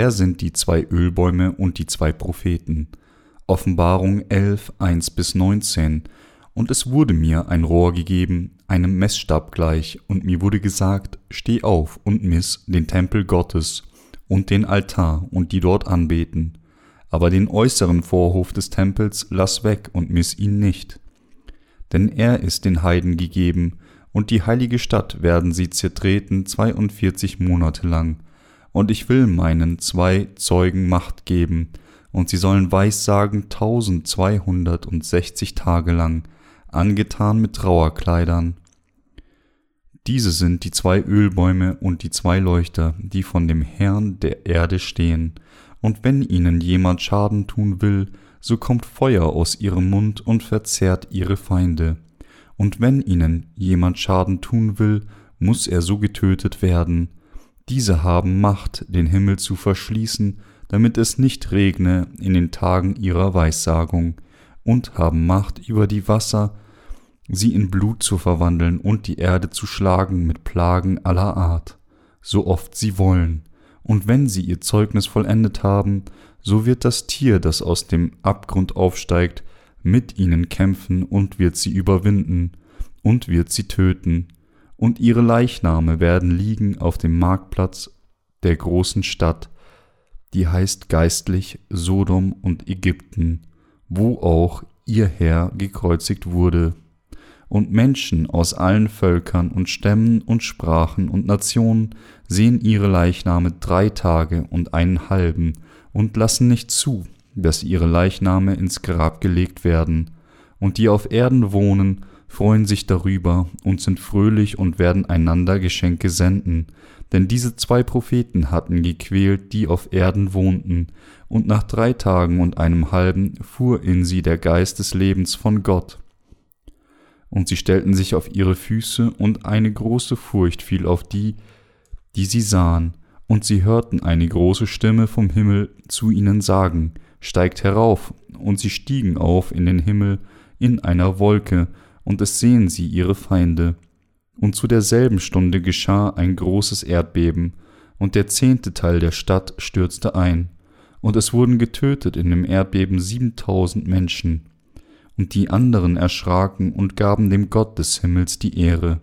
Wer sind die zwei Ölbäume und die zwei Propheten? Offenbarung 11, 1 bis 19. Und es wurde mir ein Rohr gegeben, einem Messstab gleich, und mir wurde gesagt, steh auf und miss den Tempel Gottes und den Altar und die dort anbeten. Aber den äußeren Vorhof des Tempels lass weg und miss ihn nicht. Denn er ist den Heiden gegeben, und die heilige Stadt werden sie zertreten zweiundvierzig Monate lang und ich will meinen zwei Zeugen Macht geben, und sie sollen Weissagen tausendzweihundertundsechzig Tage lang, angetan mit Trauerkleidern. Diese sind die zwei Ölbäume und die zwei Leuchter, die von dem Herrn der Erde stehen, und wenn ihnen jemand Schaden tun will, so kommt Feuer aus ihrem Mund und verzehrt ihre Feinde. Und wenn ihnen jemand Schaden tun will, muss er so getötet werden, diese haben Macht, den Himmel zu verschließen, damit es nicht regne in den Tagen ihrer Weissagung, und haben Macht über die Wasser, sie in Blut zu verwandeln und die Erde zu schlagen mit Plagen aller Art, so oft sie wollen. Und wenn sie ihr Zeugnis vollendet haben, so wird das Tier, das aus dem Abgrund aufsteigt, mit ihnen kämpfen und wird sie überwinden und wird sie töten und ihre Leichname werden liegen auf dem Marktplatz der großen Stadt, die heißt geistlich Sodom und Ägypten, wo auch ihr Herr gekreuzigt wurde. Und Menschen aus allen Völkern und Stämmen und Sprachen und Nationen sehen ihre Leichname drei Tage und einen halben und lassen nicht zu, dass ihre Leichname ins Grab gelegt werden, und die auf Erden wohnen freuen sich darüber und sind fröhlich und werden einander Geschenke senden, denn diese zwei Propheten hatten gequält, die auf Erden wohnten, und nach drei Tagen und einem halben fuhr in sie der Geist des Lebens von Gott. Und sie stellten sich auf ihre Füße, und eine große Furcht fiel auf die, die sie sahen, und sie hörten eine große Stimme vom Himmel zu ihnen sagen, Steigt herauf, und sie stiegen auf in den Himmel in einer Wolke, und es sehen sie ihre Feinde. Und zu derselben Stunde geschah ein großes Erdbeben, und der zehnte Teil der Stadt stürzte ein, und es wurden getötet in dem Erdbeben siebentausend Menschen. Und die anderen erschraken und gaben dem Gott des Himmels die Ehre.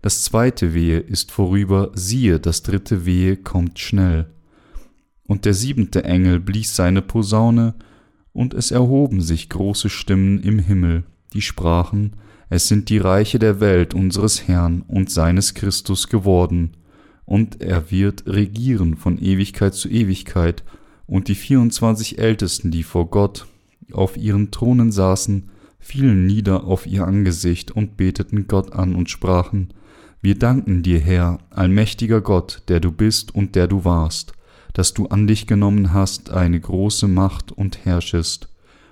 Das zweite Wehe ist vorüber, siehe, das dritte Wehe kommt schnell. Und der siebente Engel blies seine Posaune, und es erhoben sich große Stimmen im Himmel, die sprachen, es sind die Reiche der Welt unseres Herrn und seines Christus geworden, und er wird regieren von Ewigkeit zu Ewigkeit, und die vierundzwanzig Ältesten, die vor Gott auf ihren Thronen saßen, fielen nieder auf ihr Angesicht und beteten Gott an und sprachen, Wir danken dir, Herr, allmächtiger Gott, der du bist und der du warst, dass du an dich genommen hast eine große Macht und herrschest.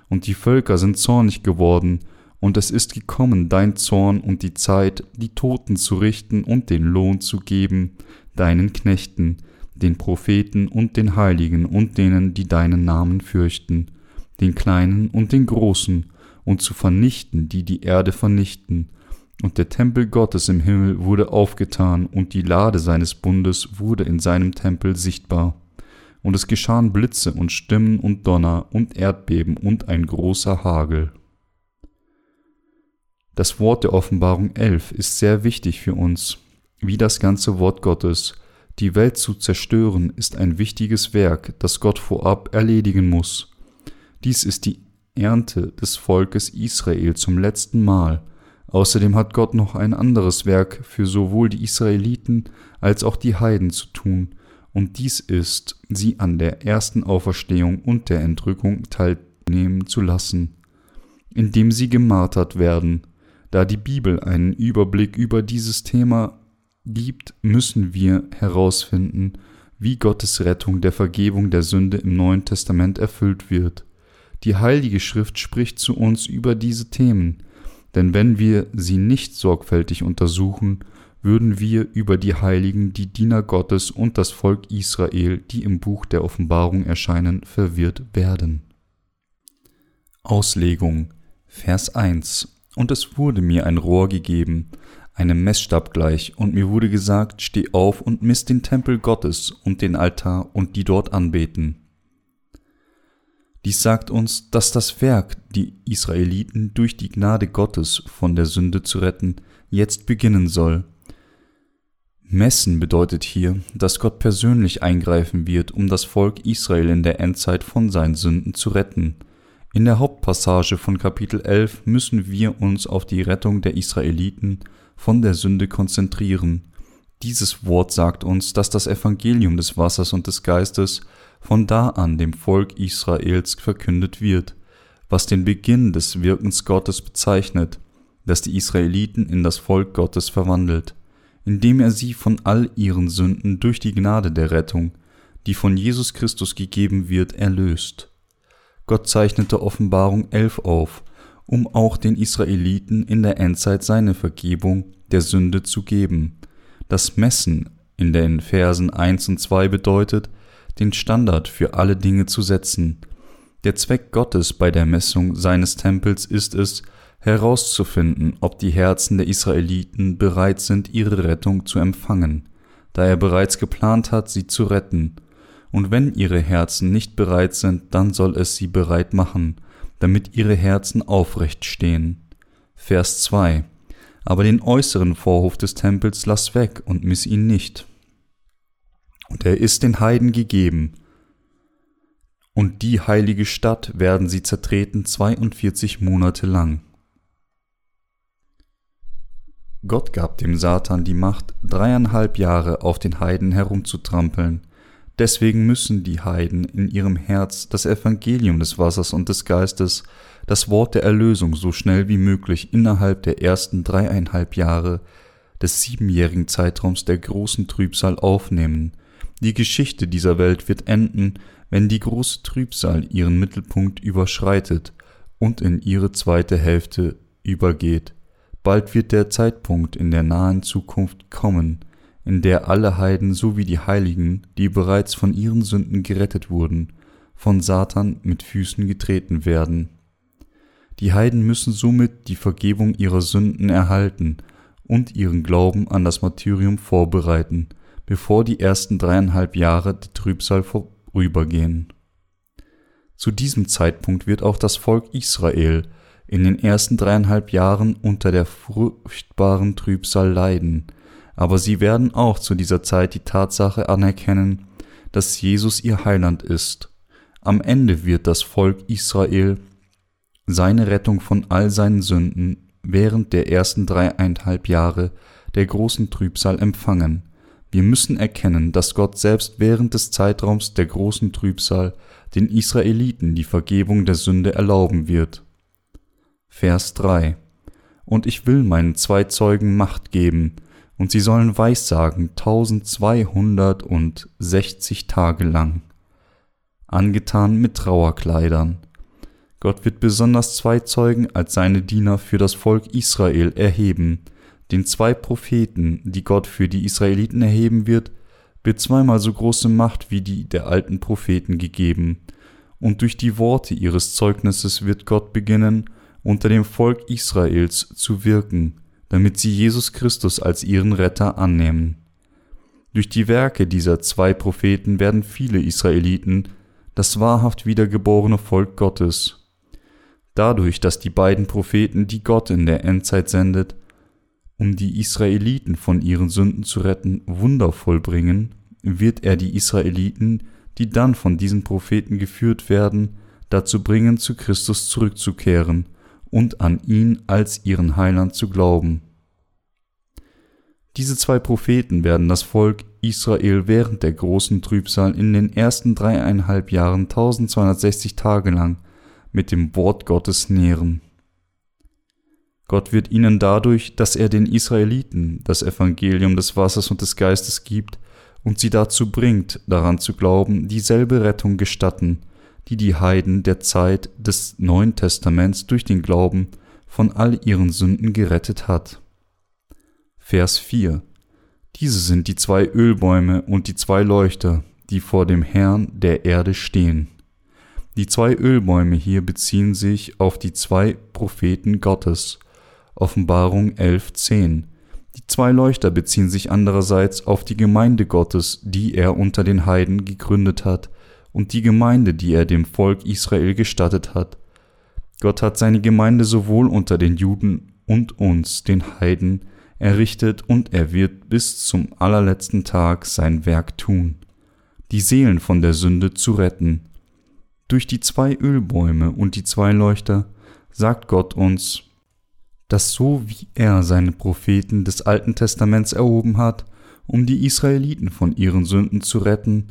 Und die Völker sind zornig geworden, und es ist gekommen dein Zorn und die Zeit, die Toten zu richten und den Lohn zu geben, deinen Knechten, den Propheten und den Heiligen und denen, die deinen Namen fürchten, den Kleinen und den Großen, und zu vernichten, die die Erde vernichten. Und der Tempel Gottes im Himmel wurde aufgetan, und die Lade seines Bundes wurde in seinem Tempel sichtbar. Und es geschahen Blitze und Stimmen und Donner und Erdbeben und ein großer Hagel. Das Wort der Offenbarung 11 ist sehr wichtig für uns, wie das ganze Wort Gottes. Die Welt zu zerstören ist ein wichtiges Werk, das Gott vorab erledigen muss. Dies ist die Ernte des Volkes Israel zum letzten Mal. Außerdem hat Gott noch ein anderes Werk für sowohl die Israeliten als auch die Heiden zu tun, und dies ist, sie an der ersten Auferstehung und der Entrückung teilnehmen zu lassen, indem sie gemartert werden, da die Bibel einen Überblick über dieses Thema gibt, müssen wir herausfinden, wie Gottes Rettung der Vergebung der Sünde im Neuen Testament erfüllt wird. Die Heilige Schrift spricht zu uns über diese Themen, denn wenn wir sie nicht sorgfältig untersuchen, würden wir über die Heiligen, die Diener Gottes und das Volk Israel, die im Buch der Offenbarung erscheinen, verwirrt werden. Auslegung Vers 1 und es wurde mir ein Rohr gegeben, einem Messstab gleich, und mir wurde gesagt, steh auf und miss den Tempel Gottes und den Altar und die dort anbeten. Dies sagt uns, dass das Werk, die Israeliten durch die Gnade Gottes von der Sünde zu retten, jetzt beginnen soll. Messen bedeutet hier, dass Gott persönlich eingreifen wird, um das Volk Israel in der Endzeit von seinen Sünden zu retten. In der Hauptpassage von Kapitel 11 müssen wir uns auf die Rettung der Israeliten von der Sünde konzentrieren. Dieses Wort sagt uns, dass das Evangelium des Wassers und des Geistes von da an dem Volk Israels verkündet wird, was den Beginn des Wirkens Gottes bezeichnet, das die Israeliten in das Volk Gottes verwandelt, indem er sie von all ihren Sünden durch die Gnade der Rettung, die von Jesus Christus gegeben wird, erlöst. Gott zeichnete Offenbarung 11 auf, um auch den Israeliten in der Endzeit seine Vergebung der Sünde zu geben. Das Messen in den Versen 1 und 2 bedeutet, den Standard für alle Dinge zu setzen. Der Zweck Gottes bei der Messung seines Tempels ist es, herauszufinden, ob die Herzen der Israeliten bereit sind, ihre Rettung zu empfangen, da er bereits geplant hat, sie zu retten. Und wenn ihre Herzen nicht bereit sind, dann soll es sie bereit machen, damit ihre Herzen aufrecht stehen. Vers 2 Aber den äußeren Vorhof des Tempels lass weg und miss ihn nicht. Und er ist den Heiden gegeben, und die heilige Stadt werden sie zertreten 42 Monate lang. Gott gab dem Satan die Macht, dreieinhalb Jahre auf den Heiden herumzutrampeln. Deswegen müssen die Heiden in ihrem Herz das Evangelium des Wassers und des Geistes, das Wort der Erlösung so schnell wie möglich innerhalb der ersten dreieinhalb Jahre des siebenjährigen Zeitraums der großen Trübsal aufnehmen. Die Geschichte dieser Welt wird enden, wenn die große Trübsal ihren Mittelpunkt überschreitet und in ihre zweite Hälfte übergeht. Bald wird der Zeitpunkt in der nahen Zukunft kommen, in der alle Heiden sowie die Heiligen, die bereits von ihren Sünden gerettet wurden, von Satan mit Füßen getreten werden. Die Heiden müssen somit die Vergebung ihrer Sünden erhalten und ihren Glauben an das Martyrium vorbereiten, bevor die ersten dreieinhalb Jahre der Trübsal vorübergehen. Zu diesem Zeitpunkt wird auch das Volk Israel in den ersten dreieinhalb Jahren unter der furchtbaren Trübsal leiden, aber sie werden auch zu dieser Zeit die Tatsache anerkennen, dass Jesus ihr Heiland ist. Am Ende wird das Volk Israel seine Rettung von all seinen Sünden während der ersten dreieinhalb Jahre der großen Trübsal empfangen. Wir müssen erkennen, dass Gott selbst während des Zeitraums der großen Trübsal den Israeliten die Vergebung der Sünde erlauben wird. Vers 3 Und ich will meinen zwei Zeugen Macht geben, und sie sollen Weissagen tausendzweihundertundsechzig Tage lang, angetan mit Trauerkleidern. Gott wird besonders zwei Zeugen als seine Diener für das Volk Israel erheben, den zwei Propheten, die Gott für die Israeliten erheben wird, wird zweimal so große Macht wie die der alten Propheten gegeben, und durch die Worte ihres Zeugnisses wird Gott beginnen, unter dem Volk Israels zu wirken, damit sie Jesus Christus als ihren Retter annehmen. Durch die Werke dieser zwei Propheten werden viele Israeliten das wahrhaft wiedergeborene Volk Gottes. Dadurch, dass die beiden Propheten, die Gott in der Endzeit sendet, um die Israeliten von ihren Sünden zu retten, Wunder vollbringen, wird er die Israeliten, die dann von diesen Propheten geführt werden, dazu bringen, zu Christus zurückzukehren und an ihn als ihren Heiland zu glauben. Diese zwei Propheten werden das Volk Israel während der großen Trübsal in den ersten dreieinhalb Jahren 1260 Tage lang mit dem Wort Gottes nähren. Gott wird ihnen dadurch, dass er den Israeliten das Evangelium des Wassers und des Geistes gibt und sie dazu bringt, daran zu glauben, dieselbe Rettung gestatten, die die Heiden der Zeit des Neuen Testaments durch den Glauben von all ihren Sünden gerettet hat. Vers 4 Diese sind die zwei Ölbäume und die zwei Leuchter, die vor dem Herrn der Erde stehen. Die zwei Ölbäume hier beziehen sich auf die zwei Propheten Gottes, Offenbarung 11.10, Die zwei Leuchter beziehen sich andererseits auf die Gemeinde Gottes, die er unter den Heiden gegründet hat, und die Gemeinde, die er dem Volk Israel gestattet hat. Gott hat seine Gemeinde sowohl unter den Juden und uns, den Heiden, errichtet und er wird bis zum allerletzten Tag sein Werk tun, die Seelen von der Sünde zu retten. Durch die zwei Ölbäume und die zwei Leuchter sagt Gott uns, dass so wie er seine Propheten des Alten Testaments erhoben hat, um die Israeliten von ihren Sünden zu retten,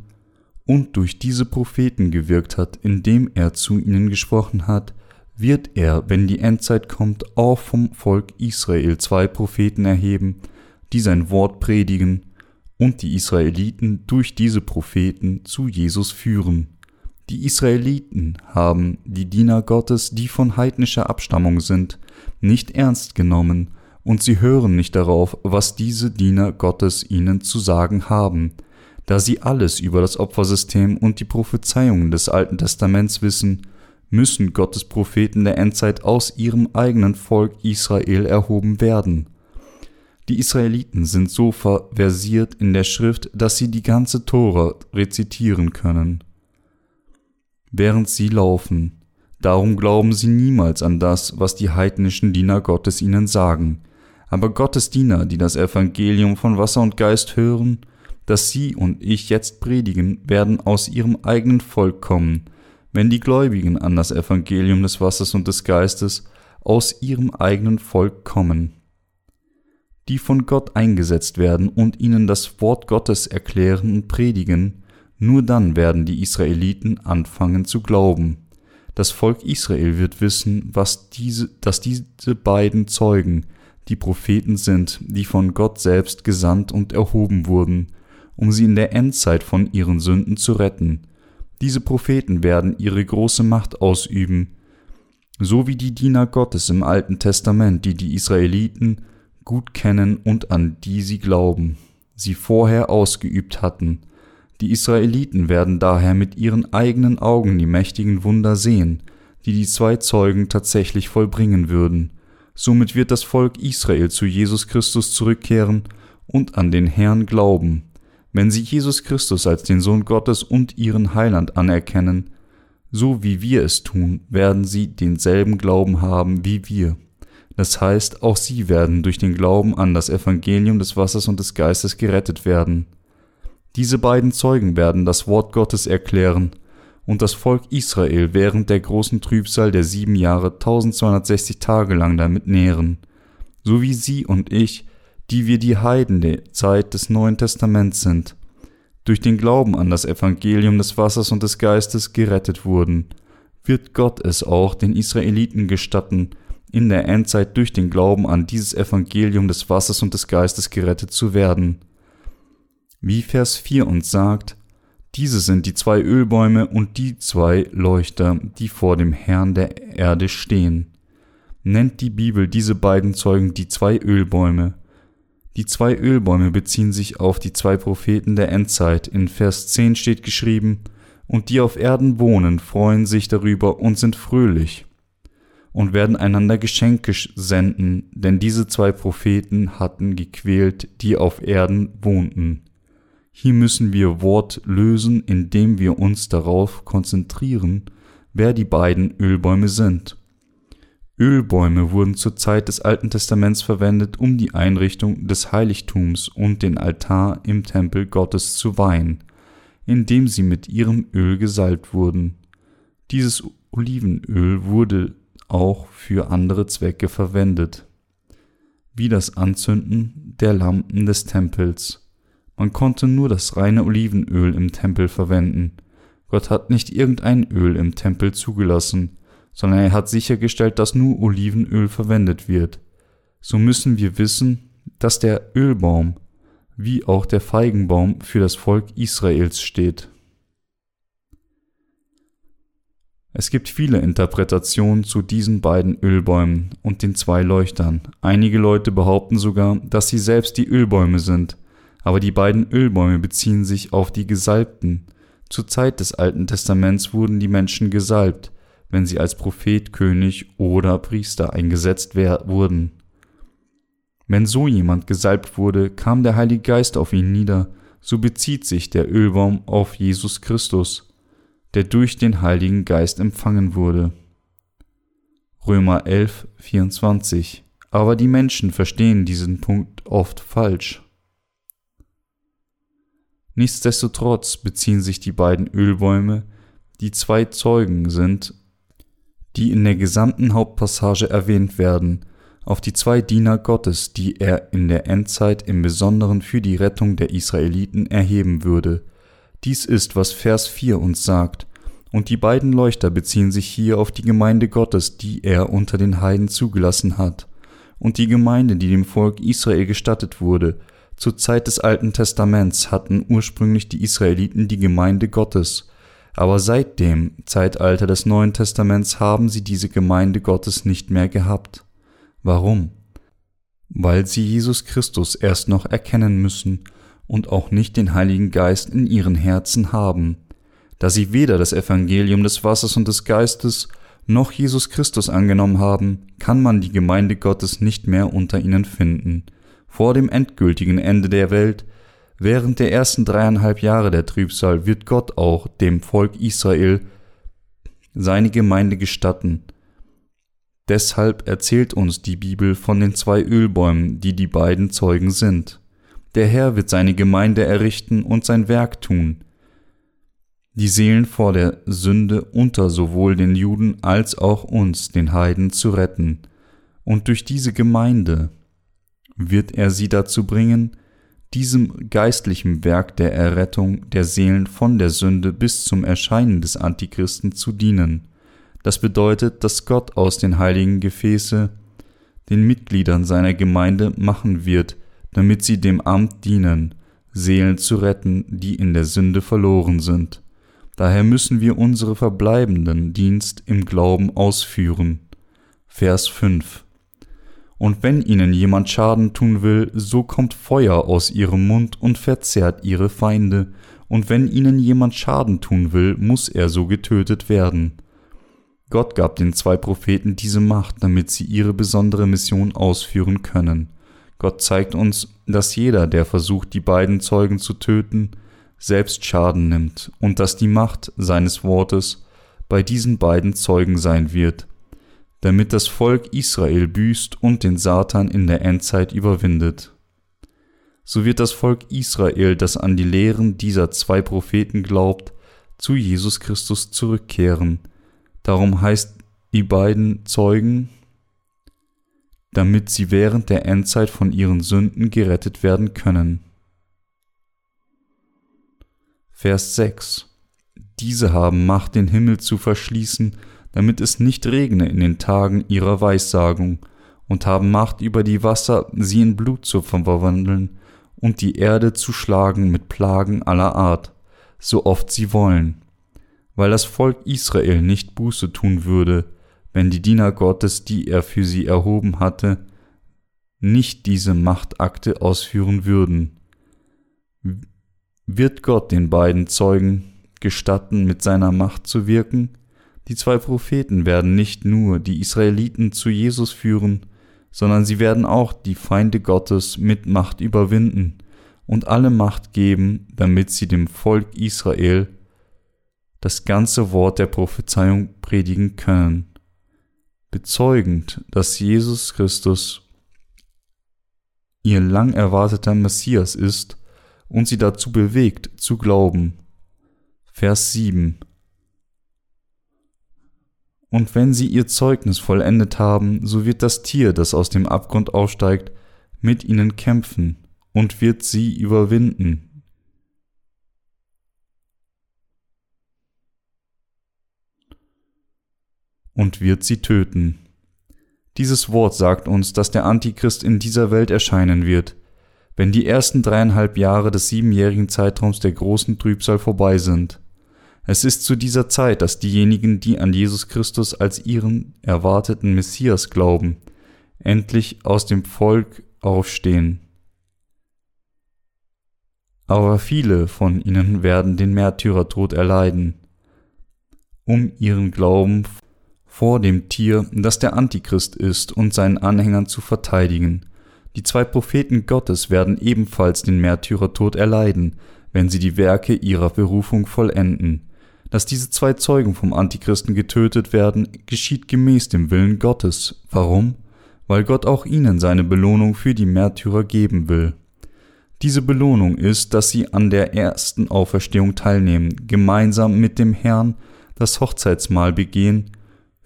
und durch diese Propheten gewirkt hat, indem er zu ihnen gesprochen hat, wird er, wenn die Endzeit kommt, auch vom Volk Israel zwei Propheten erheben, die sein Wort predigen und die Israeliten durch diese Propheten zu Jesus führen. Die Israeliten haben die Diener Gottes, die von heidnischer Abstammung sind, nicht ernst genommen, und sie hören nicht darauf, was diese Diener Gottes ihnen zu sagen haben, da sie alles über das Opfersystem und die Prophezeiungen des Alten Testaments wissen, müssen Gottes Propheten der Endzeit aus ihrem eigenen Volk Israel erhoben werden. Die Israeliten sind so verversiert in der Schrift, dass sie die ganze Tora rezitieren können, während sie laufen. Darum glauben sie niemals an das, was die heidnischen Diener Gottes ihnen sagen. Aber Gottes Diener, die das Evangelium von Wasser und Geist hören, das Sie und ich jetzt predigen, werden aus ihrem eigenen Volk kommen, wenn die Gläubigen an das Evangelium des Wassers und des Geistes aus ihrem eigenen Volk kommen, die von Gott eingesetzt werden und ihnen das Wort Gottes erklären und predigen, nur dann werden die Israeliten anfangen zu glauben. Das Volk Israel wird wissen, was diese, dass diese beiden Zeugen die Propheten sind, die von Gott selbst gesandt und erhoben wurden, um sie in der Endzeit von ihren Sünden zu retten. Diese Propheten werden ihre große Macht ausüben, so wie die Diener Gottes im Alten Testament, die die Israeliten gut kennen und an die sie glauben, sie vorher ausgeübt hatten. Die Israeliten werden daher mit ihren eigenen Augen die mächtigen Wunder sehen, die die zwei Zeugen tatsächlich vollbringen würden. Somit wird das Volk Israel zu Jesus Christus zurückkehren und an den Herrn glauben. Wenn sie Jesus Christus als den Sohn Gottes und ihren Heiland anerkennen, so wie wir es tun, werden sie denselben Glauben haben wie wir. Das heißt, auch sie werden durch den Glauben an das Evangelium des Wassers und des Geistes gerettet werden. Diese beiden Zeugen werden das Wort Gottes erklären und das Volk Israel während der großen Trübsal der sieben Jahre 1260 Tage lang damit nähren, so wie sie und ich die wir die Heiden der Zeit des Neuen Testaments sind, durch den Glauben an das Evangelium des Wassers und des Geistes gerettet wurden, wird Gott es auch den Israeliten gestatten, in der Endzeit durch den Glauben an dieses Evangelium des Wassers und des Geistes gerettet zu werden. Wie Vers 4 uns sagt, diese sind die zwei Ölbäume und die zwei Leuchter, die vor dem Herrn der Erde stehen. Nennt die Bibel diese beiden Zeugen die zwei Ölbäume, die zwei Ölbäume beziehen sich auf die zwei Propheten der Endzeit. In Vers 10 steht geschrieben, und die auf Erden wohnen, freuen sich darüber und sind fröhlich und werden einander Geschenke senden, denn diese zwei Propheten hatten gequält, die auf Erden wohnten. Hier müssen wir Wort lösen, indem wir uns darauf konzentrieren, wer die beiden Ölbäume sind. Ölbäume wurden zur Zeit des Alten Testaments verwendet, um die Einrichtung des Heiligtums und den Altar im Tempel Gottes zu weihen, indem sie mit ihrem Öl gesalbt wurden. Dieses Olivenöl wurde auch für andere Zwecke verwendet, wie das Anzünden der Lampen des Tempels. Man konnte nur das reine Olivenöl im Tempel verwenden. Gott hat nicht irgendein Öl im Tempel zugelassen, sondern er hat sichergestellt, dass nur Olivenöl verwendet wird. So müssen wir wissen, dass der Ölbaum wie auch der Feigenbaum für das Volk Israels steht. Es gibt viele Interpretationen zu diesen beiden Ölbäumen und den zwei Leuchtern. Einige Leute behaupten sogar, dass sie selbst die Ölbäume sind, aber die beiden Ölbäume beziehen sich auf die Gesalbten. Zur Zeit des Alten Testaments wurden die Menschen gesalbt, wenn sie als Prophet, König oder Priester eingesetzt wurden. Wenn so jemand gesalbt wurde, kam der Heilige Geist auf ihn nieder, so bezieht sich der Ölbaum auf Jesus Christus, der durch den Heiligen Geist empfangen wurde. Römer 11, 24. Aber die Menschen verstehen diesen Punkt oft falsch. Nichtsdestotrotz beziehen sich die beiden Ölbäume, die zwei Zeugen sind, die in der gesamten Hauptpassage erwähnt werden, auf die zwei Diener Gottes, die er in der Endzeit im Besonderen für die Rettung der Israeliten erheben würde. Dies ist, was Vers 4 uns sagt, und die beiden Leuchter beziehen sich hier auf die Gemeinde Gottes, die er unter den Heiden zugelassen hat, und die Gemeinde, die dem Volk Israel gestattet wurde. Zur Zeit des Alten Testaments hatten ursprünglich die Israeliten die Gemeinde Gottes, aber seit dem Zeitalter des Neuen Testaments haben sie diese Gemeinde Gottes nicht mehr gehabt. Warum? Weil sie Jesus Christus erst noch erkennen müssen und auch nicht den Heiligen Geist in ihren Herzen haben. Da sie weder das Evangelium des Wassers und des Geistes noch Jesus Christus angenommen haben, kann man die Gemeinde Gottes nicht mehr unter ihnen finden. Vor dem endgültigen Ende der Welt, während der ersten dreieinhalb Jahre der Trübsal, wird Gott auch dem Volk Israel seine Gemeinde gestatten, Deshalb erzählt uns die Bibel von den zwei Ölbäumen, die die beiden Zeugen sind. Der Herr wird seine Gemeinde errichten und sein Werk tun. Die Seelen vor der Sünde unter sowohl den Juden als auch uns, den Heiden, zu retten. Und durch diese Gemeinde wird er sie dazu bringen, diesem geistlichen Werk der Errettung der Seelen von der Sünde bis zum Erscheinen des Antichristen zu dienen. Das bedeutet, dass Gott aus den heiligen Gefäße den Mitgliedern seiner Gemeinde machen wird, damit sie dem Amt dienen, Seelen zu retten, die in der Sünde verloren sind. Daher müssen wir unsere verbleibenden Dienst im Glauben ausführen. Vers 5 Und wenn ihnen jemand Schaden tun will, so kommt Feuer aus ihrem Mund und verzehrt ihre Feinde, und wenn ihnen jemand Schaden tun will, muss er so getötet werden. Gott gab den zwei Propheten diese Macht, damit sie ihre besondere Mission ausführen können. Gott zeigt uns, dass jeder, der versucht, die beiden Zeugen zu töten, selbst Schaden nimmt und dass die Macht seines Wortes bei diesen beiden Zeugen sein wird, damit das Volk Israel büßt und den Satan in der Endzeit überwindet. So wird das Volk Israel, das an die Lehren dieser zwei Propheten glaubt, zu Jesus Christus zurückkehren, Darum heißt die beiden Zeugen, damit sie während der Endzeit von ihren Sünden gerettet werden können. Vers 6 Diese haben Macht, den Himmel zu verschließen, damit es nicht regne in den Tagen ihrer Weissagung, und haben Macht über die Wasser, sie in Blut zu verwandeln, und die Erde zu schlagen mit Plagen aller Art, so oft sie wollen weil das Volk Israel nicht Buße tun würde, wenn die Diener Gottes, die er für sie erhoben hatte, nicht diese Machtakte ausführen würden. Wird Gott den beiden Zeugen gestatten, mit seiner Macht zu wirken? Die zwei Propheten werden nicht nur die Israeliten zu Jesus führen, sondern sie werden auch die Feinde Gottes mit Macht überwinden und alle Macht geben, damit sie dem Volk Israel das ganze Wort der Prophezeiung predigen können, bezeugend, dass Jesus Christus ihr lang erwarteter Messias ist und sie dazu bewegt, zu glauben. Vers 7 Und wenn sie ihr Zeugnis vollendet haben, so wird das Tier, das aus dem Abgrund aufsteigt, mit ihnen kämpfen und wird sie überwinden, und wird sie töten. Dieses Wort sagt uns, dass der Antichrist in dieser Welt erscheinen wird, wenn die ersten dreieinhalb Jahre des siebenjährigen Zeitraums der großen Trübsal vorbei sind. Es ist zu dieser Zeit, dass diejenigen, die an Jesus Christus als ihren erwarteten Messias glauben, endlich aus dem Volk aufstehen. Aber viele von ihnen werden den Märtyrertod erleiden, um ihren Glauben vor dem Tier, das der Antichrist ist, und seinen Anhängern zu verteidigen. Die zwei Propheten Gottes werden ebenfalls den Märtyrertod erleiden, wenn sie die Werke ihrer Berufung vollenden. Dass diese zwei Zeugen vom Antichristen getötet werden, geschieht gemäß dem Willen Gottes. Warum? Weil Gott auch ihnen seine Belohnung für die Märtyrer geben will. Diese Belohnung ist, dass sie an der ersten Auferstehung teilnehmen, gemeinsam mit dem Herrn das Hochzeitsmahl begehen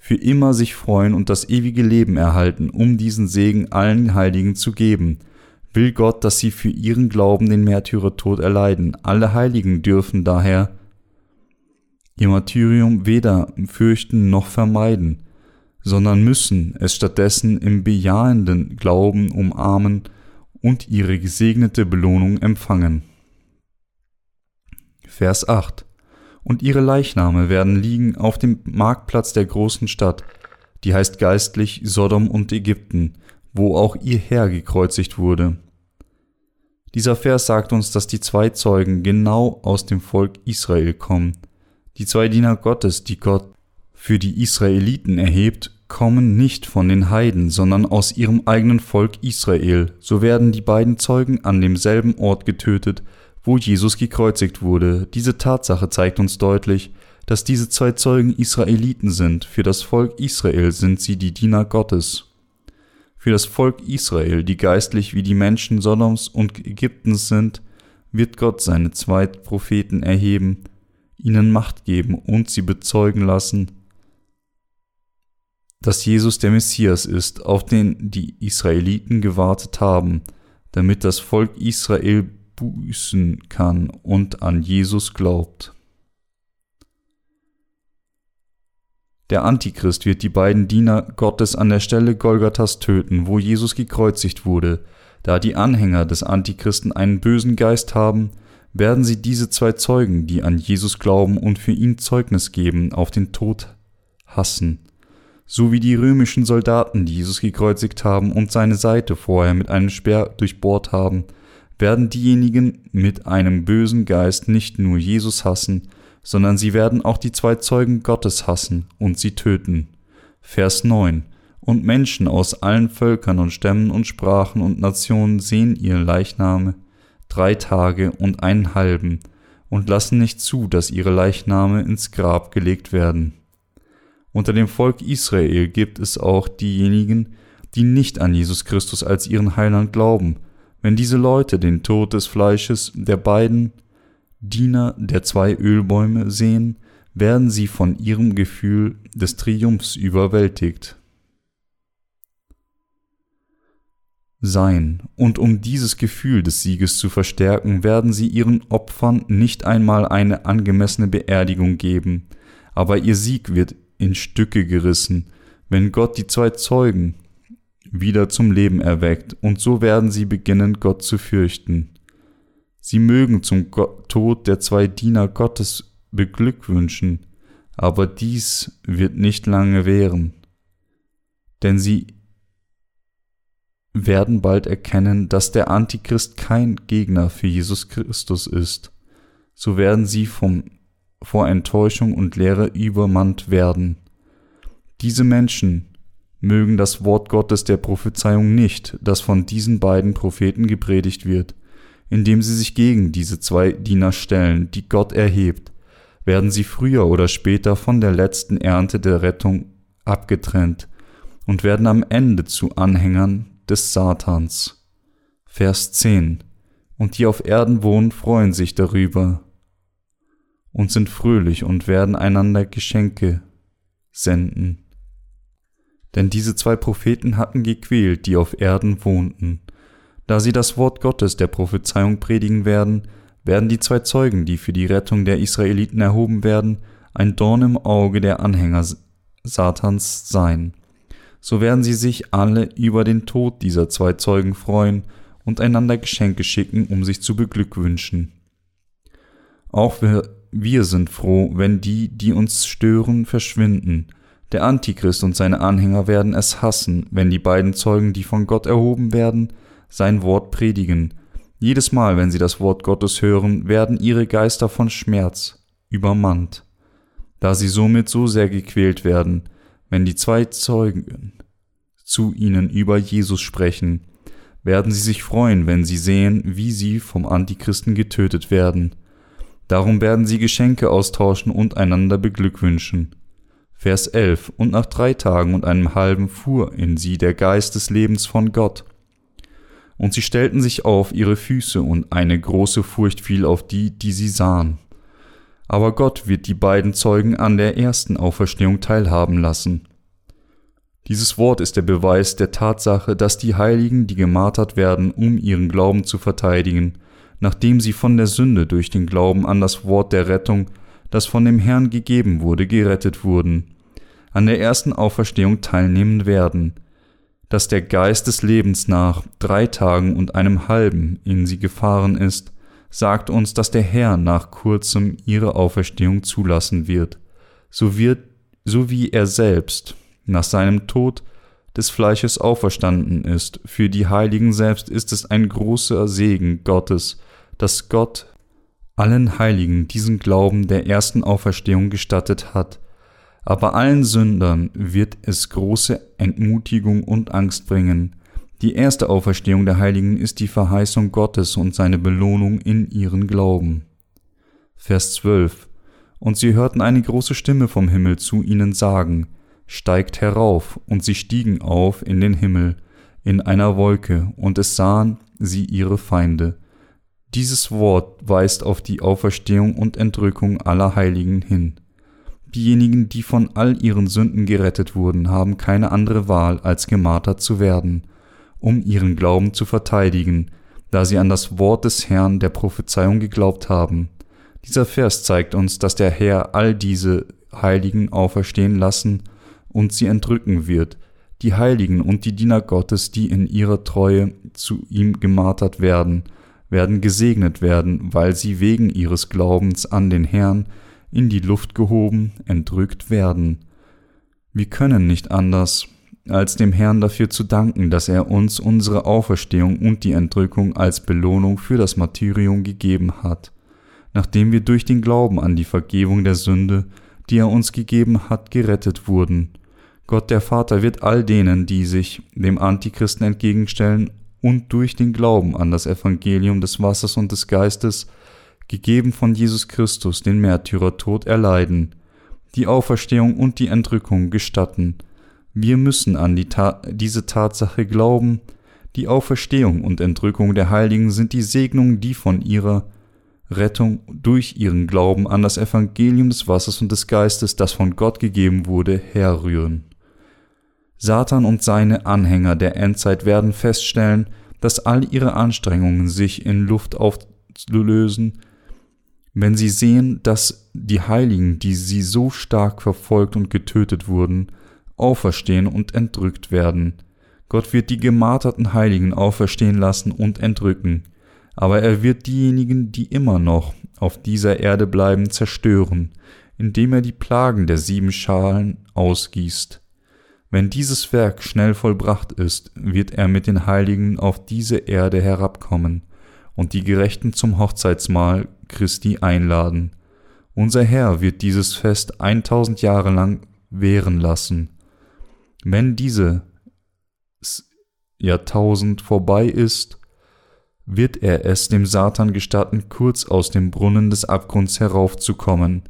für immer sich freuen und das ewige Leben erhalten, um diesen Segen allen Heiligen zu geben, will Gott, dass sie für ihren Glauben den Märtyrertod erleiden. Alle Heiligen dürfen daher ihr Martyrium weder fürchten noch vermeiden, sondern müssen es stattdessen im bejahenden Glauben umarmen und ihre gesegnete Belohnung empfangen. Vers 8 und ihre Leichname werden liegen auf dem Marktplatz der großen Stadt, die heißt geistlich Sodom und Ägypten, wo auch ihr Herr gekreuzigt wurde. Dieser Vers sagt uns, dass die zwei Zeugen genau aus dem Volk Israel kommen. Die zwei Diener Gottes, die Gott für die Israeliten erhebt, kommen nicht von den Heiden, sondern aus ihrem eigenen Volk Israel. So werden die beiden Zeugen an demselben Ort getötet, wo Jesus gekreuzigt wurde. Diese Tatsache zeigt uns deutlich, dass diese zwei Zeugen Israeliten sind. Für das Volk Israel sind sie die Diener Gottes. Für das Volk Israel, die geistlich wie die Menschen Sodoms und Ägyptens sind, wird Gott seine zwei Propheten erheben, ihnen Macht geben und sie bezeugen lassen, dass Jesus der Messias ist, auf den die Israeliten gewartet haben, damit das Volk Israel büßen kann und an Jesus glaubt. Der Antichrist wird die beiden Diener Gottes an der Stelle Golgathas töten, wo Jesus gekreuzigt wurde. Da die Anhänger des Antichristen einen bösen Geist haben, werden sie diese zwei Zeugen, die an Jesus glauben und für ihn Zeugnis geben, auf den Tod hassen. So wie die römischen Soldaten, die Jesus gekreuzigt haben und seine Seite vorher mit einem Speer durchbohrt haben, werden diejenigen mit einem bösen Geist nicht nur Jesus hassen, sondern sie werden auch die zwei Zeugen Gottes hassen und sie töten. Vers 9 Und Menschen aus allen Völkern und Stämmen und Sprachen und Nationen sehen ihre Leichname drei Tage und einen halben und lassen nicht zu, dass ihre Leichname ins Grab gelegt werden. Unter dem Volk Israel gibt es auch diejenigen, die nicht an Jesus Christus als ihren Heiland glauben, wenn diese Leute den Tod des Fleisches der beiden Diener der zwei Ölbäume sehen, werden sie von ihrem Gefühl des Triumphs überwältigt. Sein, und um dieses Gefühl des Sieges zu verstärken, werden sie ihren Opfern nicht einmal eine angemessene Beerdigung geben, aber ihr Sieg wird in Stücke gerissen, wenn Gott die zwei Zeugen wieder zum Leben erweckt, und so werden sie beginnen, Gott zu fürchten. Sie mögen zum Tod der zwei Diener Gottes beglückwünschen, aber dies wird nicht lange währen, denn sie werden bald erkennen, dass der Antichrist kein Gegner für Jesus Christus ist. So werden sie vom, vor Enttäuschung und Leere übermannt werden. Diese Menschen mögen das Wort Gottes der Prophezeiung nicht, das von diesen beiden Propheten gepredigt wird. Indem sie sich gegen diese zwei Diener stellen, die Gott erhebt, werden sie früher oder später von der letzten Ernte der Rettung abgetrennt und werden am Ende zu Anhängern des Satans. Vers 10 Und die auf Erden wohnen, freuen sich darüber und sind fröhlich und werden einander Geschenke senden denn diese zwei Propheten hatten gequält, die auf Erden wohnten. Da sie das Wort Gottes der Prophezeiung predigen werden, werden die zwei Zeugen, die für die Rettung der Israeliten erhoben werden, ein Dorn im Auge der Anhänger Satans sein. So werden sie sich alle über den Tod dieser zwei Zeugen freuen und einander Geschenke schicken, um sich zu beglückwünschen. Auch wir, wir sind froh, wenn die, die uns stören, verschwinden, der Antichrist und seine Anhänger werden es hassen, wenn die beiden Zeugen, die von Gott erhoben werden, sein Wort predigen. Jedes Mal, wenn sie das Wort Gottes hören, werden ihre Geister von Schmerz übermannt, da sie somit so sehr gequält werden, wenn die zwei Zeugen zu ihnen über Jesus sprechen, werden sie sich freuen, wenn sie sehen, wie sie vom Antichristen getötet werden. Darum werden sie Geschenke austauschen und einander beglückwünschen. Vers 11 Und nach drei Tagen und einem halben fuhr in sie der Geist des Lebens von Gott. Und sie stellten sich auf ihre Füße, und eine große Furcht fiel auf die, die sie sahen. Aber Gott wird die beiden Zeugen an der ersten Auferstehung teilhaben lassen. Dieses Wort ist der Beweis der Tatsache, dass die Heiligen, die gemartert werden, um ihren Glauben zu verteidigen, nachdem sie von der Sünde durch den Glauben an das Wort der Rettung, das von dem Herrn gegeben wurde, gerettet wurden, an der ersten Auferstehung teilnehmen werden, dass der Geist des Lebens nach drei Tagen und einem halben in sie gefahren ist, sagt uns, dass der Herr nach kurzem ihre Auferstehung zulassen wird, so wird, so wie er selbst nach seinem Tod des Fleisches auferstanden ist. Für die Heiligen selbst ist es ein großer Segen Gottes, dass Gott allen Heiligen diesen Glauben der ersten Auferstehung gestattet hat, aber allen Sündern wird es große Entmutigung und Angst bringen. Die erste Auferstehung der Heiligen ist die Verheißung Gottes und seine Belohnung in ihren Glauben. Vers 12 Und sie hörten eine große Stimme vom Himmel zu ihnen sagen, steigt herauf, und sie stiegen auf in den Himmel, in einer Wolke, und es sahen sie ihre Feinde. Dieses Wort weist auf die Auferstehung und Entrückung aller Heiligen hin. Diejenigen, die von all ihren Sünden gerettet wurden, haben keine andere Wahl, als gemartert zu werden, um ihren Glauben zu verteidigen, da sie an das Wort des Herrn der Prophezeiung geglaubt haben. Dieser Vers zeigt uns, dass der Herr all diese Heiligen auferstehen lassen und sie entrücken wird, die Heiligen und die Diener Gottes, die in ihrer Treue zu ihm gemartert werden, werden gesegnet werden, weil sie wegen ihres Glaubens an den Herrn in die Luft gehoben, entrückt werden. Wir können nicht anders, als dem Herrn dafür zu danken, dass er uns unsere Auferstehung und die Entrückung als Belohnung für das Martyrium gegeben hat, nachdem wir durch den Glauben an die Vergebung der Sünde, die er uns gegeben hat, gerettet wurden. Gott der Vater wird all denen, die sich dem Antichristen entgegenstellen und durch den Glauben an das Evangelium des Wassers und des Geistes, gegeben von Jesus Christus, den Märtyrertod erleiden, die Auferstehung und die Entrückung gestatten. Wir müssen an die Ta diese Tatsache glauben, die Auferstehung und Entrückung der Heiligen sind die Segnungen, die von ihrer Rettung durch ihren Glauben an das Evangelium des Wassers und des Geistes, das von Gott gegeben wurde, herrühren. Satan und seine Anhänger der Endzeit werden feststellen, dass all ihre Anstrengungen sich in Luft auflösen, wenn sie sehen, dass die Heiligen, die sie so stark verfolgt und getötet wurden, auferstehen und entrückt werden. Gott wird die gemarterten Heiligen auferstehen lassen und entrücken, aber er wird diejenigen, die immer noch auf dieser Erde bleiben, zerstören, indem er die Plagen der sieben Schalen ausgießt. Wenn dieses Werk schnell vollbracht ist, wird er mit den Heiligen auf diese Erde herabkommen und die Gerechten zum Hochzeitsmahl Christi einladen. Unser Herr wird dieses Fest 1000 Jahre lang währen lassen. Wenn diese Jahrtausend vorbei ist, wird er es dem Satan gestatten, kurz aus dem Brunnen des Abgrunds heraufzukommen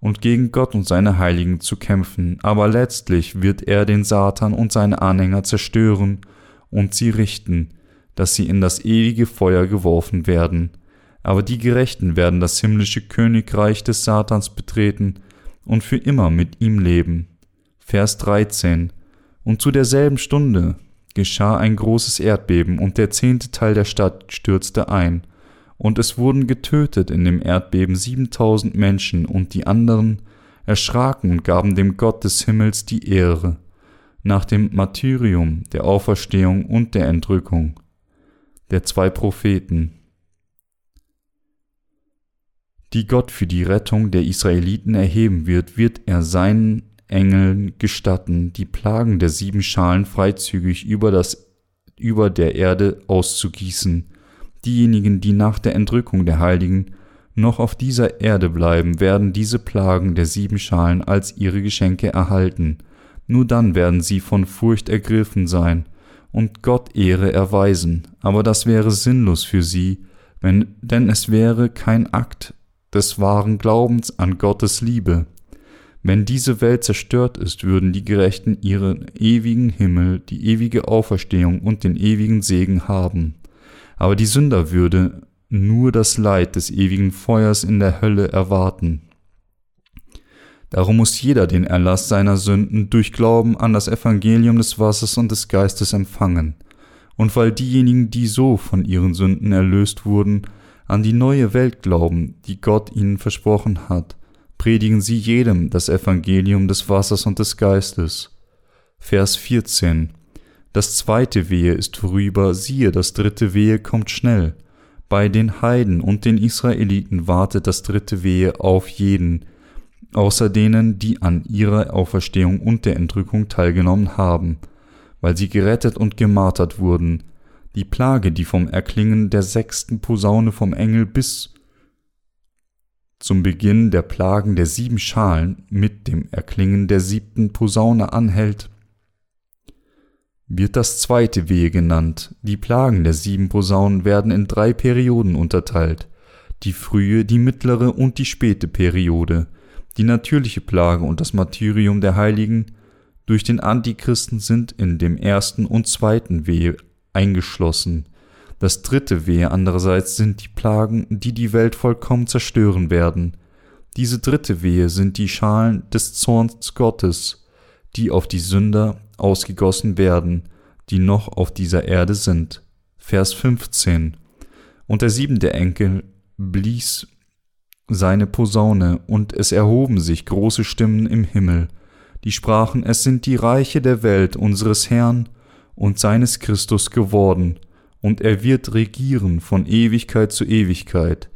und gegen Gott und seine Heiligen zu kämpfen, aber letztlich wird er den Satan und seine Anhänger zerstören und sie richten, dass sie in das ewige Feuer geworfen werden. Aber die Gerechten werden das himmlische Königreich des Satans betreten und für immer mit ihm leben. Vers 13 Und zu derselben Stunde geschah ein großes Erdbeben, und der zehnte Teil der Stadt stürzte ein, und es wurden getötet in dem Erdbeben siebentausend Menschen, und die anderen erschraken und gaben dem Gott des Himmels die Ehre, nach dem Martyrium, der Auferstehung und der Entrückung der zwei Propheten, die Gott für die Rettung der Israeliten erheben wird, wird er seinen Engeln gestatten, die Plagen der sieben Schalen freizügig über das über der Erde auszugießen, diejenigen, die nach der Entrückung der Heiligen noch auf dieser Erde bleiben, werden diese Plagen der sieben Schalen als ihre Geschenke erhalten. Nur dann werden sie von Furcht ergriffen sein und Gott Ehre erweisen, aber das wäre sinnlos für sie, wenn, denn es wäre kein Akt des wahren Glaubens an Gottes Liebe. Wenn diese Welt zerstört ist, würden die Gerechten ihren ewigen Himmel, die ewige Auferstehung und den ewigen Segen haben. Aber die Sünder würde nur das Leid des ewigen Feuers in der Hölle erwarten. Darum muss jeder den Erlass seiner Sünden durch Glauben an das Evangelium des Wassers und des Geistes empfangen. Und weil diejenigen, die so von ihren Sünden erlöst wurden, an die neue Welt glauben, die Gott ihnen versprochen hat, predigen sie jedem das Evangelium des Wassers und des Geistes. Vers 14 Das zweite Wehe ist vorüber, siehe, das dritte Wehe kommt schnell. Bei den Heiden und den Israeliten wartet das dritte Wehe auf jeden, außer denen, die an ihrer Auferstehung und der Entrückung teilgenommen haben, weil sie gerettet und gemartert wurden. Die Plage, die vom Erklingen der sechsten Posaune vom Engel bis zum Beginn der Plagen der sieben Schalen mit dem Erklingen der siebten Posaune anhält, wird das zweite Wehe genannt. Die Plagen der sieben Posaunen werden in drei Perioden unterteilt, die frühe, die mittlere und die späte Periode. Die natürliche Plage und das Martyrium der Heiligen durch den Antichristen sind in dem ersten und zweiten Wehe eingeschlossen, das dritte Wehe andererseits sind die Plagen, die die Welt vollkommen zerstören werden. Diese dritte Wehe sind die Schalen des Zorns Gottes, die auf die Sünder ausgegossen werden, die noch auf dieser Erde sind. Vers 15. Und der siebente Enkel blies seine Posaune, und es erhoben sich große Stimmen im Himmel, die sprachen, es sind die Reiche der Welt unseres Herrn und seines Christus geworden, und er wird regieren von Ewigkeit zu Ewigkeit.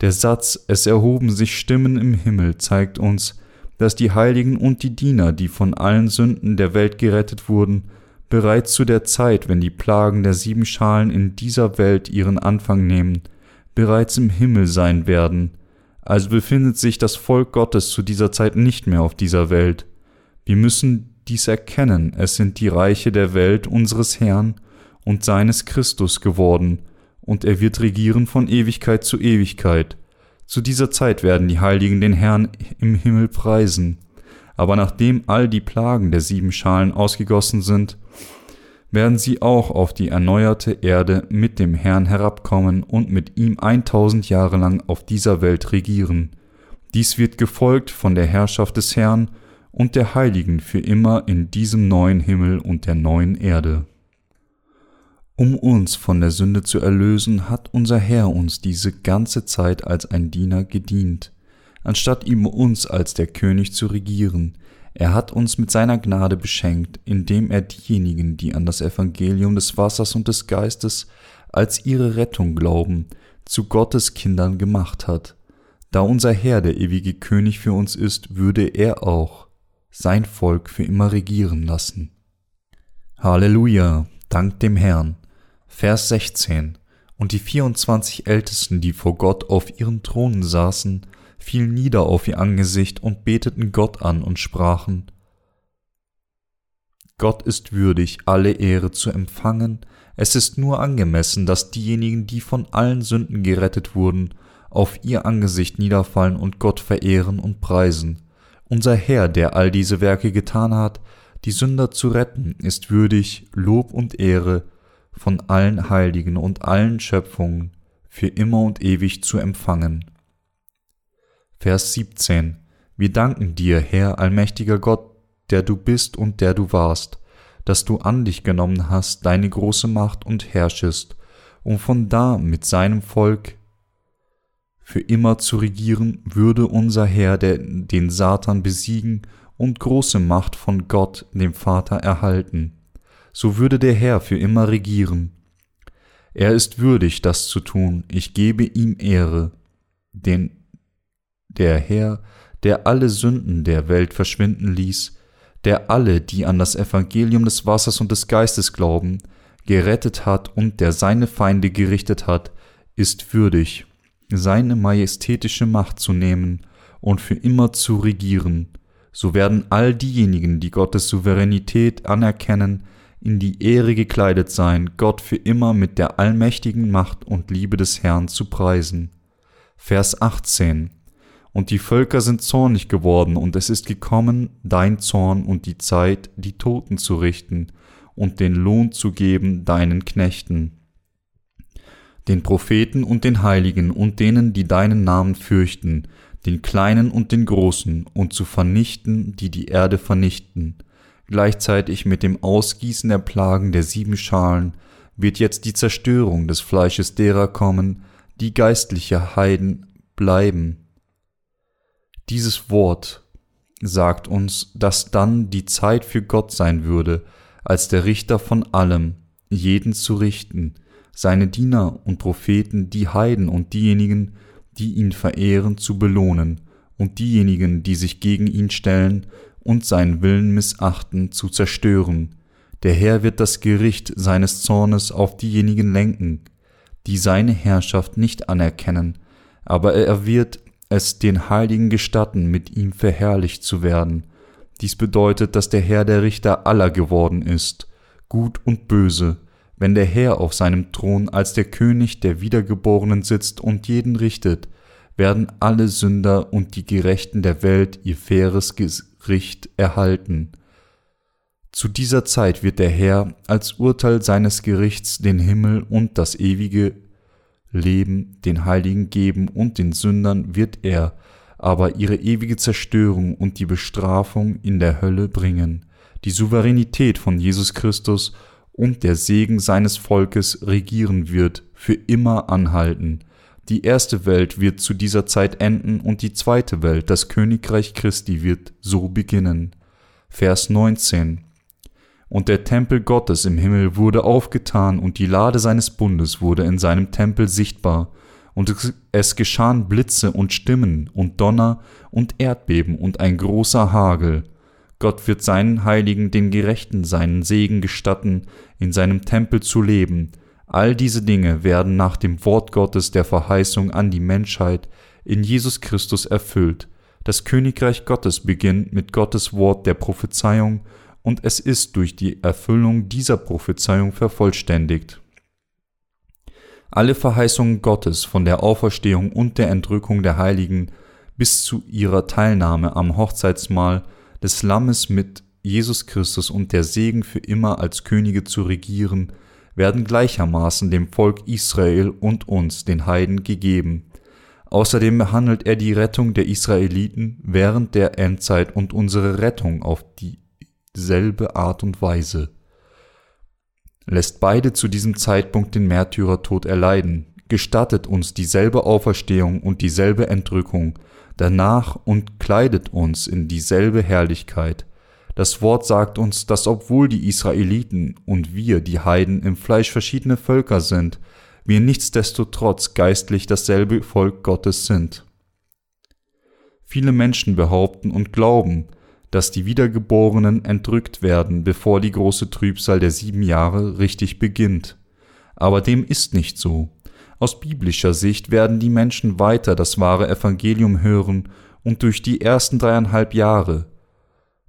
Der Satz Es erhoben sich Stimmen im Himmel zeigt uns, dass die Heiligen und die Diener, die von allen Sünden der Welt gerettet wurden, bereits zu der Zeit, wenn die Plagen der sieben Schalen in dieser Welt ihren Anfang nehmen, bereits im Himmel sein werden. Also befindet sich das Volk Gottes zu dieser Zeit nicht mehr auf dieser Welt. Wir müssen dies erkennen, es sind die Reiche der Welt unseres Herrn und seines Christus geworden, und er wird regieren von Ewigkeit zu Ewigkeit. Zu dieser Zeit werden die Heiligen den Herrn im Himmel preisen. Aber nachdem all die Plagen der sieben Schalen ausgegossen sind, werden sie auch auf die erneuerte Erde mit dem Herrn herabkommen und mit ihm eintausend Jahre lang auf dieser Welt regieren. Dies wird gefolgt von der Herrschaft des Herrn und der Heiligen für immer in diesem neuen Himmel und der neuen Erde. Um uns von der Sünde zu erlösen, hat unser Herr uns diese ganze Zeit als ein Diener gedient, anstatt ihm uns als der König zu regieren. Er hat uns mit seiner Gnade beschenkt, indem er diejenigen, die an das Evangelium des Wassers und des Geistes als ihre Rettung glauben, zu Gottes Kindern gemacht hat. Da unser Herr der ewige König für uns ist, würde er auch sein Volk für immer regieren lassen. Halleluja, dank dem Herrn. Vers 16 Und die 24 Ältesten, die vor Gott auf ihren Thronen saßen, fielen nieder auf ihr Angesicht und beteten Gott an und sprachen, Gott ist würdig, alle Ehre zu empfangen, es ist nur angemessen, dass diejenigen, die von allen Sünden gerettet wurden, auf ihr Angesicht niederfallen und Gott verehren und preisen. Unser Herr, der all diese Werke getan hat, die Sünder zu retten, ist würdig, Lob und Ehre, von allen Heiligen und allen Schöpfungen für immer und ewig zu empfangen. Vers 17 Wir danken dir, Herr, allmächtiger Gott, der du bist und der du warst, dass du an dich genommen hast deine große Macht und herrschest, um von da mit seinem Volk für immer zu regieren, würde unser Herr der, den Satan besiegen und große Macht von Gott, dem Vater, erhalten so würde der Herr für immer regieren. Er ist würdig, das zu tun, ich gebe ihm Ehre, denn der Herr, der alle Sünden der Welt verschwinden ließ, der alle, die an das Evangelium des Wassers und des Geistes glauben, gerettet hat und der seine Feinde gerichtet hat, ist würdig, seine majestätische Macht zu nehmen und für immer zu regieren. So werden all diejenigen, die Gottes Souveränität anerkennen, in die Ehre gekleidet sein, Gott für immer mit der allmächtigen Macht und Liebe des Herrn zu preisen. Vers 18 Und die Völker sind zornig geworden, und es ist gekommen, dein Zorn und die Zeit, die Toten zu richten und den Lohn zu geben deinen Knechten den Propheten und den Heiligen und denen, die deinen Namen fürchten, den Kleinen und den Großen, und zu vernichten, die die Erde vernichten. Gleichzeitig mit dem Ausgießen der Plagen der sieben Schalen wird jetzt die Zerstörung des Fleisches derer kommen, die geistliche Heiden bleiben. Dieses Wort sagt uns, dass dann die Zeit für Gott sein würde, als der Richter von allem, jeden zu richten, seine Diener und Propheten, die Heiden und diejenigen, die ihn verehren, zu belohnen, und diejenigen, die sich gegen ihn stellen und seinen Willen missachten, zu zerstören. Der Herr wird das Gericht seines Zornes auf diejenigen lenken, die seine Herrschaft nicht anerkennen, aber er wird es den Heiligen gestatten, mit ihm verherrlicht zu werden. Dies bedeutet, dass der Herr der Richter aller geworden ist, gut und böse, wenn der Herr auf seinem Thron als der König der Wiedergeborenen sitzt und jeden richtet, werden alle Sünder und die Gerechten der Welt ihr faires Gericht erhalten. Zu dieser Zeit wird der Herr als Urteil seines Gerichts den Himmel und das ewige Leben den Heiligen geben und den Sündern wird er aber ihre ewige Zerstörung und die Bestrafung in der Hölle bringen. Die Souveränität von Jesus Christus und der Segen seines Volkes regieren wird, für immer anhalten. Die erste Welt wird zu dieser Zeit enden und die zweite Welt, das Königreich Christi, wird so beginnen. Vers 19 Und der Tempel Gottes im Himmel wurde aufgetan und die Lade seines Bundes wurde in seinem Tempel sichtbar, und es geschahen Blitze und Stimmen und Donner und Erdbeben und ein großer Hagel, Gott wird seinen Heiligen, den Gerechten, seinen Segen gestatten, in seinem Tempel zu leben. All diese Dinge werden nach dem Wort Gottes der Verheißung an die Menschheit in Jesus Christus erfüllt. Das Königreich Gottes beginnt mit Gottes Wort der Prophezeiung und es ist durch die Erfüllung dieser Prophezeiung vervollständigt. Alle Verheißungen Gottes von der Auferstehung und der Entrückung der Heiligen bis zu ihrer Teilnahme am Hochzeitsmahl des Lammes mit Jesus Christus und der Segen für immer als Könige zu regieren, werden gleichermaßen dem Volk Israel und uns, den Heiden, gegeben. Außerdem behandelt er die Rettung der Israeliten während der Endzeit und unsere Rettung auf dieselbe Art und Weise. Lässt beide zu diesem Zeitpunkt den Märtyrertod erleiden, gestattet uns dieselbe Auferstehung und dieselbe Entrückung, danach und kleidet uns in dieselbe Herrlichkeit. Das Wort sagt uns, dass obwohl die Israeliten und wir, die Heiden, im Fleisch verschiedene Völker sind, wir nichtsdestotrotz geistlich dasselbe Volk Gottes sind. Viele Menschen behaupten und glauben, dass die Wiedergeborenen entrückt werden, bevor die große Trübsal der sieben Jahre richtig beginnt. Aber dem ist nicht so. Aus biblischer Sicht werden die Menschen weiter das wahre Evangelium hören und durch die ersten dreieinhalb Jahre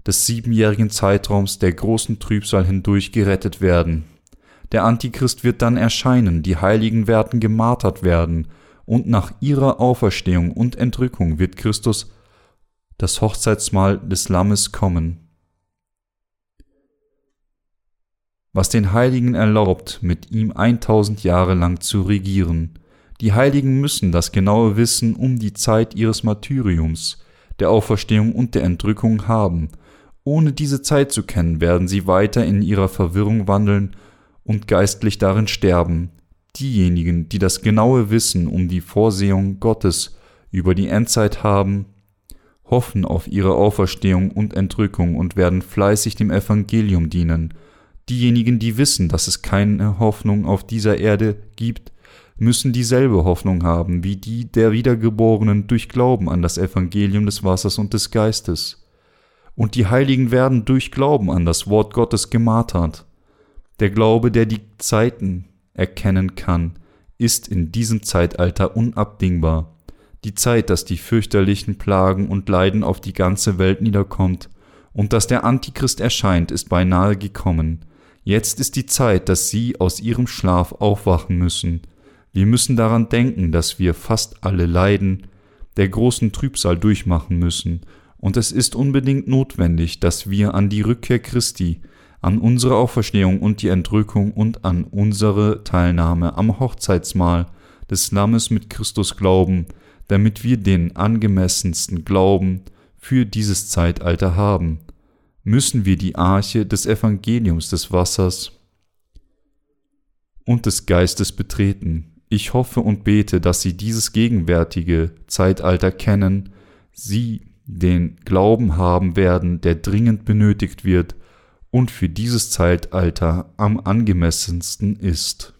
des siebenjährigen Zeitraums der großen Trübsal hindurch gerettet werden. Der Antichrist wird dann erscheinen, die Heiligen werden gemartert werden, und nach ihrer Auferstehung und Entrückung wird Christus das Hochzeitsmahl des Lammes kommen. was den Heiligen erlaubt, mit ihm 1000 Jahre lang zu regieren. Die Heiligen müssen das genaue Wissen um die Zeit ihres Martyriums, der Auferstehung und der Entrückung haben. Ohne diese Zeit zu kennen, werden sie weiter in ihrer Verwirrung wandeln und geistlich darin sterben. Diejenigen, die das genaue Wissen um die Vorsehung Gottes über die Endzeit haben, hoffen auf ihre Auferstehung und Entrückung und werden fleißig dem Evangelium dienen, Diejenigen, die wissen, dass es keine Hoffnung auf dieser Erde gibt, müssen dieselbe Hoffnung haben wie die der Wiedergeborenen durch Glauben an das Evangelium des Wassers und des Geistes. Und die Heiligen werden durch Glauben an das Wort Gottes gemartert. Der Glaube, der die Zeiten erkennen kann, ist in diesem Zeitalter unabdingbar. Die Zeit, dass die fürchterlichen Plagen und Leiden auf die ganze Welt niederkommt und dass der Antichrist erscheint, ist beinahe gekommen. Jetzt ist die Zeit, dass sie aus ihrem Schlaf aufwachen müssen. Wir müssen daran denken, dass wir fast alle Leiden der großen Trübsal durchmachen müssen, und es ist unbedingt notwendig, dass wir an die Rückkehr Christi, an unsere Auferstehung und die Entrückung und an unsere Teilnahme am Hochzeitsmahl des Lammes mit Christus glauben, damit wir den angemessensten Glauben für dieses Zeitalter haben. Müssen wir die Arche des Evangeliums des Wassers und des Geistes betreten. Ich hoffe und bete, dass Sie dieses gegenwärtige Zeitalter kennen, Sie den Glauben haben werden, der dringend benötigt wird und für dieses Zeitalter am angemessensten ist.